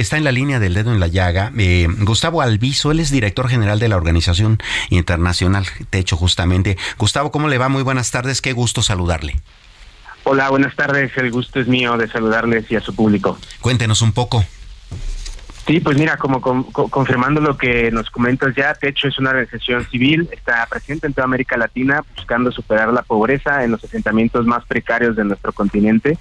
Está en la línea del dedo en la llaga eh, Gustavo Alviso, él es director general de la Organización Internacional Techo, justamente. Gustavo, ¿cómo le va? Muy buenas tardes, qué gusto saludarle. Hola, buenas tardes, el gusto es mío de saludarles y a su público. Cuéntenos un poco. Sí, pues mira, como confirmando lo que nos comentas ya, Techo es una organización civil, está presente en toda América Latina buscando superar la pobreza en los asentamientos más precarios de nuestro continente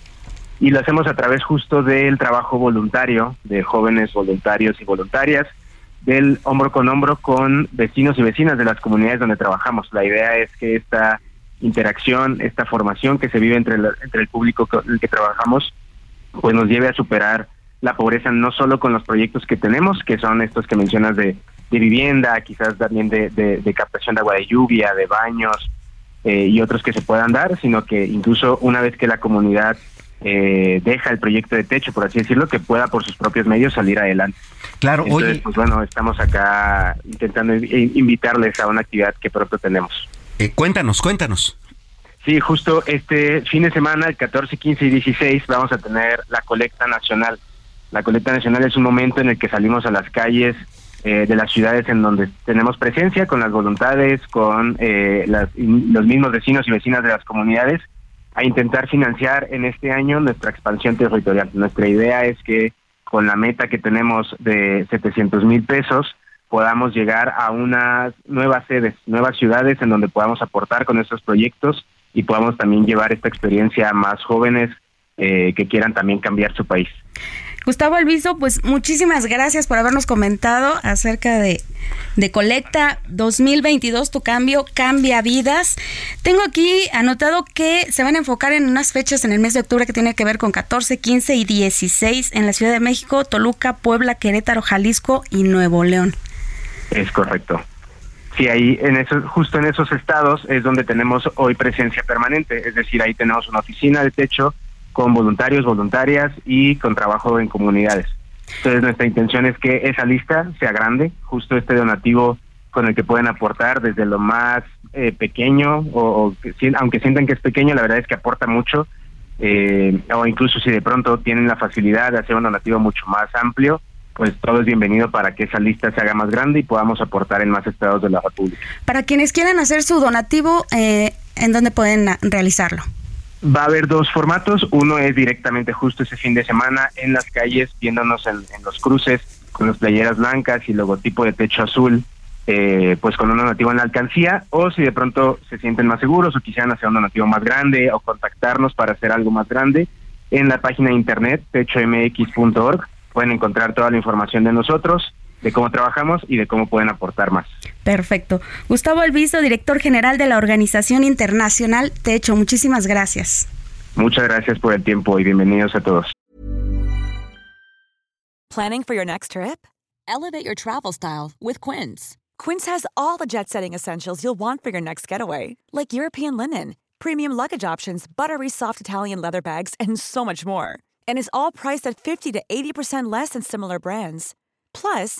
y lo hacemos a través justo del trabajo voluntario de jóvenes voluntarios y voluntarias, del hombro con hombro con vecinos y vecinas de las comunidades donde trabajamos. La idea es que esta interacción, esta formación que se vive entre, entre el público con el que trabajamos, pues nos lleve a superar la pobreza no solo con los proyectos que tenemos, que son estos que mencionas de, de vivienda, quizás también de, de, captación de agua de lluvia, de baños eh, y otros que se puedan dar, sino que incluso una vez que la comunidad eh, deja el proyecto de techo, por así decirlo, que pueda por sus propios medios salir adelante. Claro, Entonces, pues bueno, estamos acá intentando invitarles a una actividad que pronto tenemos. Eh, cuéntanos, cuéntanos. Sí, justo este fin de semana, el 14, 15 y 16, vamos a tener la colecta nacional. La colecta nacional es un momento en el que salimos a las calles eh, de las ciudades en donde tenemos presencia con las voluntades, con los mismos vecinos y vecinas de las comunidades a intentar financiar en este año nuestra expansión territorial. Nuestra idea es que con la meta que tenemos de 700 mil pesos podamos llegar a unas nuevas sedes, nuevas ciudades en donde podamos aportar con estos proyectos y podamos también llevar esta experiencia a más jóvenes eh, que quieran también cambiar su país. Gustavo Alviso, pues muchísimas gracias por habernos comentado acerca de, de Colecta 2022, tu cambio cambia vidas. Tengo aquí anotado que se van a enfocar en unas fechas en el mes de octubre que tiene que ver con 14, 15 y 16 en la Ciudad de México, Toluca, Puebla, Querétaro, Jalisco y Nuevo León. Es correcto. Sí, ahí en eso, justo en esos estados es donde tenemos hoy presencia permanente, es decir, ahí tenemos una oficina de techo con voluntarios, voluntarias y con trabajo en comunidades. Entonces nuestra intención es que esa lista sea grande, justo este donativo con el que pueden aportar desde lo más eh, pequeño o, aunque sientan que es pequeño, la verdad es que aporta mucho eh, o incluso si de pronto tienen la facilidad de hacer un donativo mucho más amplio, pues todo es bienvenido para que esa lista se haga más grande y podamos aportar en más estados de la República. Para quienes quieran hacer su donativo, eh, ¿en dónde pueden realizarlo? Va a haber dos formatos. Uno es directamente justo ese fin de semana en las calles, viéndonos en, los cruces con las playeras blancas y logotipo de techo azul, eh, pues con un donativo en la alcancía. O si de pronto se sienten más seguros o quisieran hacer un donativo más grande o contactarnos para hacer algo más grande, en la página de internet techomx.org pueden encontrar toda la información de nosotros de cómo trabajamos y de cómo pueden aportar más. Perfecto. Gustavo Alviso, director general de la Organización Internacional Techo, muchísimas gracias. Muchas gracias por el tiempo y bienvenidos a todos. Planning for your next trip? Elevate your travel style with Quince. Quince has all the jet-setting essentials you'll want for your next getaway, like European linen, premium luggage options, buttery soft Italian leather bags, and so much more. And is all priced at 50 to 80% less than similar brands. Plus,